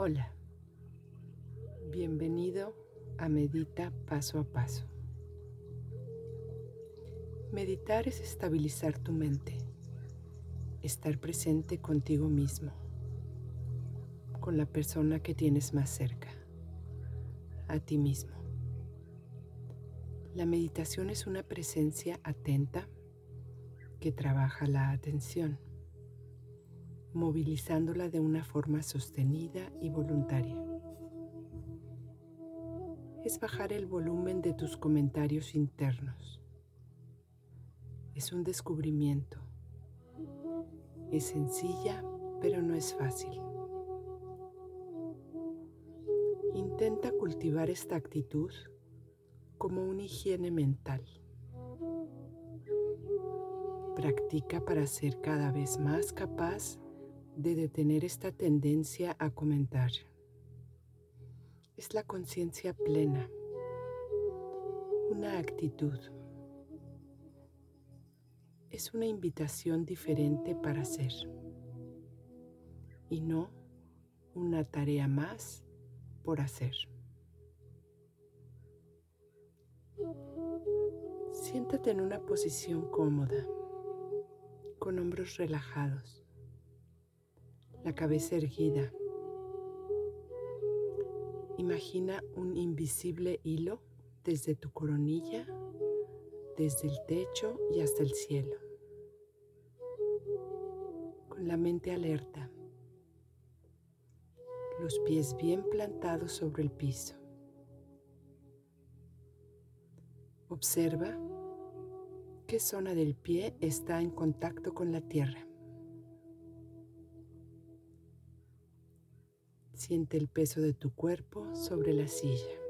Hola, bienvenido a Medita Paso a Paso. Meditar es estabilizar tu mente, estar presente contigo mismo, con la persona que tienes más cerca, a ti mismo. La meditación es una presencia atenta que trabaja la atención movilizándola de una forma sostenida y voluntaria. Es bajar el volumen de tus comentarios internos. Es un descubrimiento. Es sencilla, pero no es fácil. Intenta cultivar esta actitud como una higiene mental. Practica para ser cada vez más capaz de detener esta tendencia a comentar. Es la conciencia plena, una actitud. Es una invitación diferente para ser y no una tarea más por hacer. Siéntate en una posición cómoda, con hombros relajados la cabeza erguida. Imagina un invisible hilo desde tu coronilla, desde el techo y hasta el cielo. Con la mente alerta, los pies bien plantados sobre el piso. Observa qué zona del pie está en contacto con la tierra. Siente el peso de tu cuerpo sobre la silla.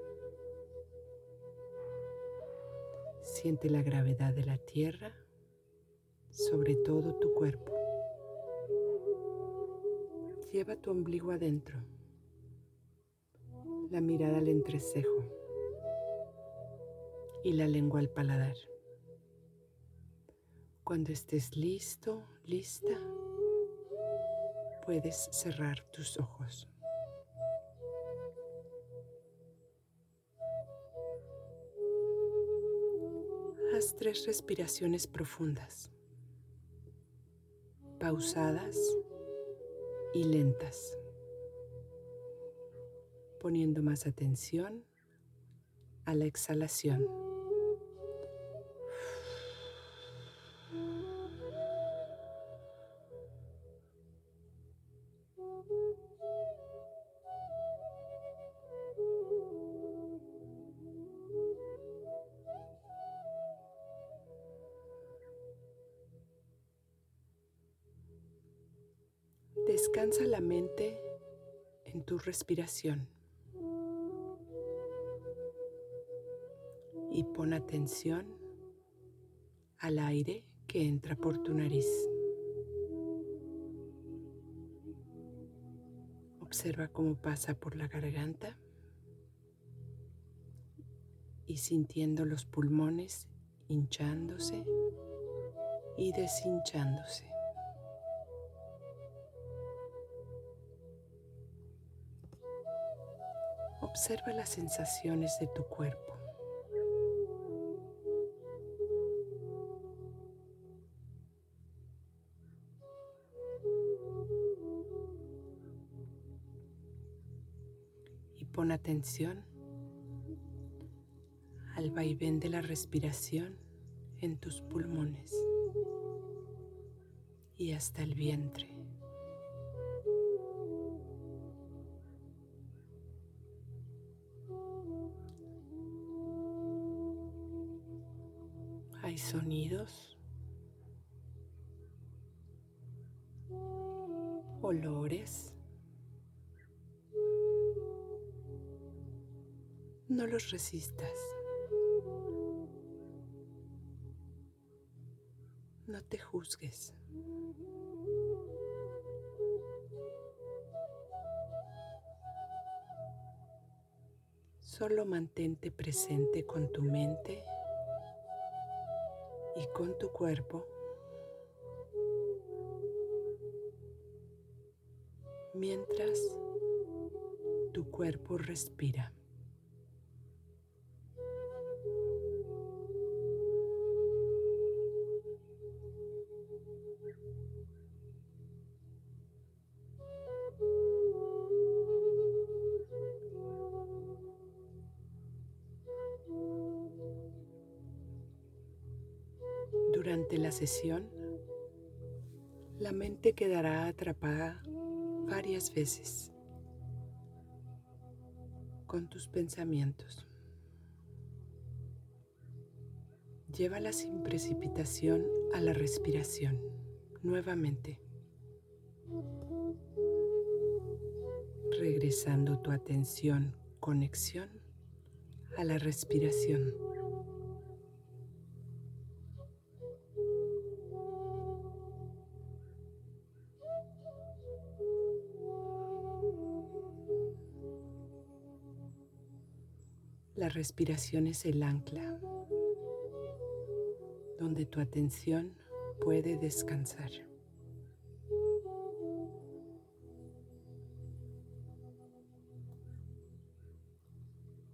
Siente la gravedad de la tierra sobre todo tu cuerpo. Lleva tu ombligo adentro, la mirada al entrecejo y la lengua al paladar. Cuando estés listo, lista, puedes cerrar tus ojos. Tres respiraciones profundas, pausadas y lentas, poniendo más atención a la exhalación. Descansa la mente en tu respiración y pon atención al aire que entra por tu nariz. Observa cómo pasa por la garganta y sintiendo los pulmones hinchándose y deshinchándose. Observa las sensaciones de tu cuerpo. Y pon atención al vaivén de la respiración en tus pulmones y hasta el vientre. Sonidos, olores. No los resistas. No te juzgues. Solo mantente presente con tu mente y con tu cuerpo mientras tu cuerpo respira. La sesión, la mente quedará atrapada varias veces con tus pensamientos. Llévala sin precipitación a la respiración nuevamente, regresando tu atención, conexión a la respiración. La respiración es el ancla donde tu atención puede descansar.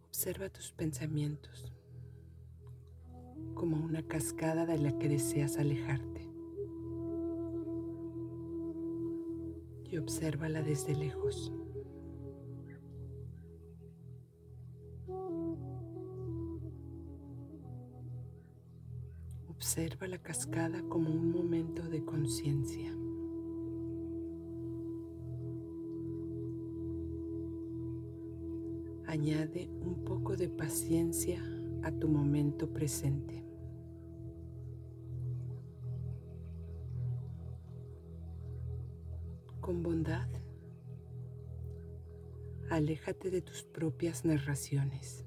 Observa tus pensamientos como una cascada de la que deseas alejarte. Y obsérvala desde lejos. Observa la cascada como un momento de conciencia. Añade un poco de paciencia a tu momento presente. Con bondad, aléjate de tus propias narraciones.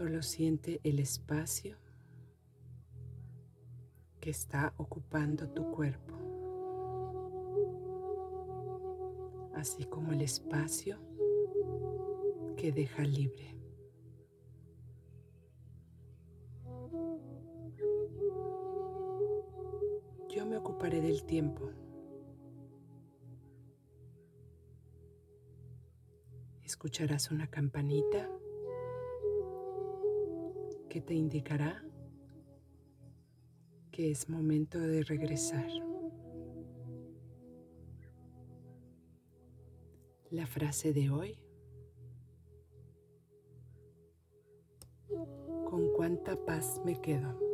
Solo siente el espacio que está ocupando tu cuerpo, así como el espacio que deja libre. Yo me ocuparé del tiempo. Escucharás una campanita que te indicará que es momento de regresar. La frase de hoy. ¿Con cuánta paz me quedo?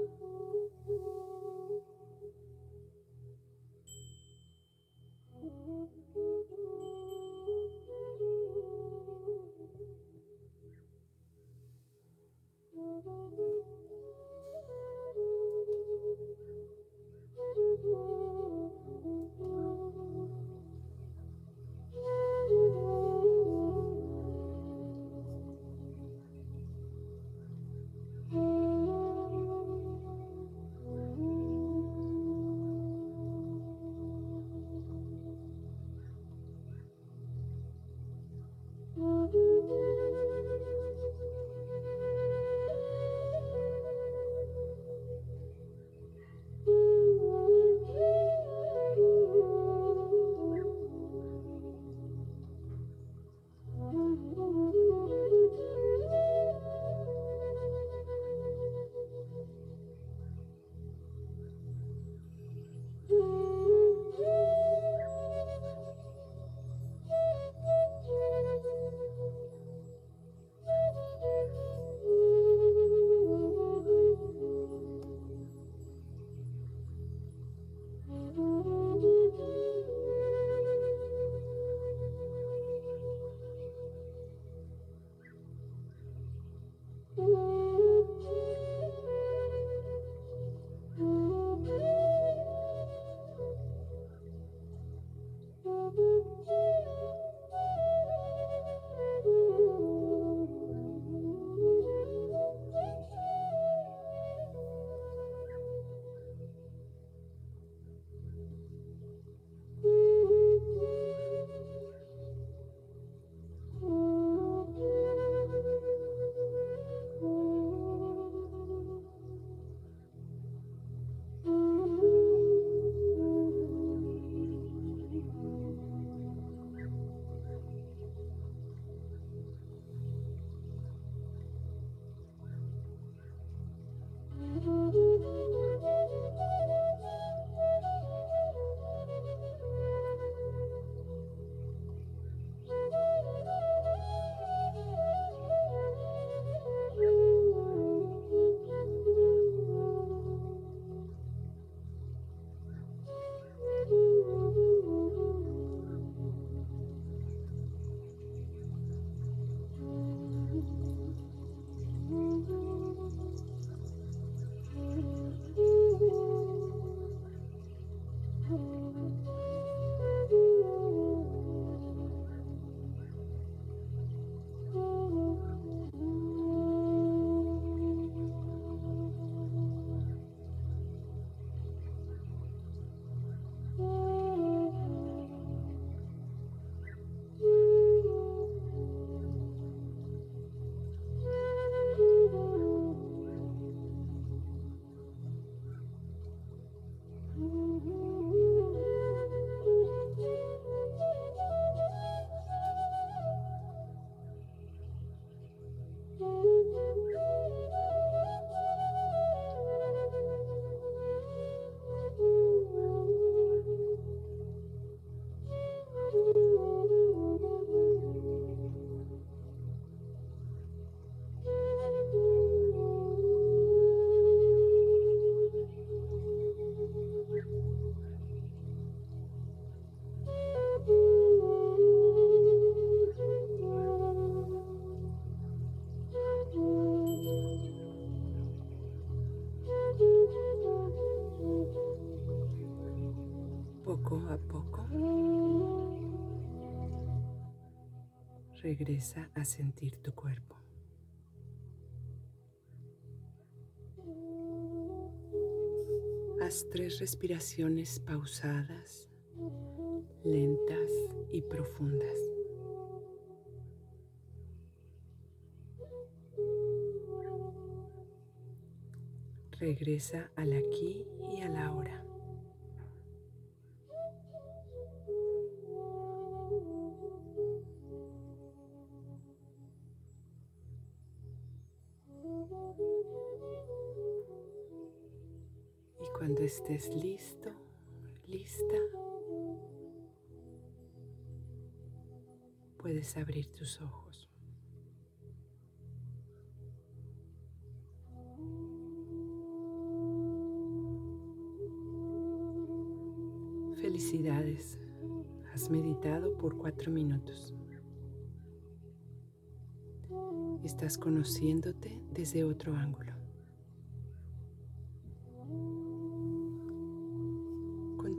Poco, regresa a sentir tu cuerpo. Haz tres respiraciones pausadas, lentas y profundas. Regresa al aquí y a la hora. Estés listo, lista, puedes abrir tus ojos. Felicidades, has meditado por cuatro minutos. Estás conociéndote desde otro ángulo.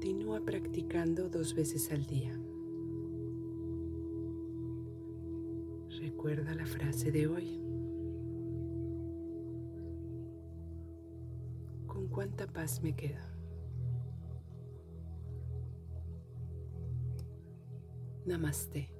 Continúa practicando dos veces al día. Recuerda la frase de hoy. ¿Con cuánta paz me quedo? Namaste.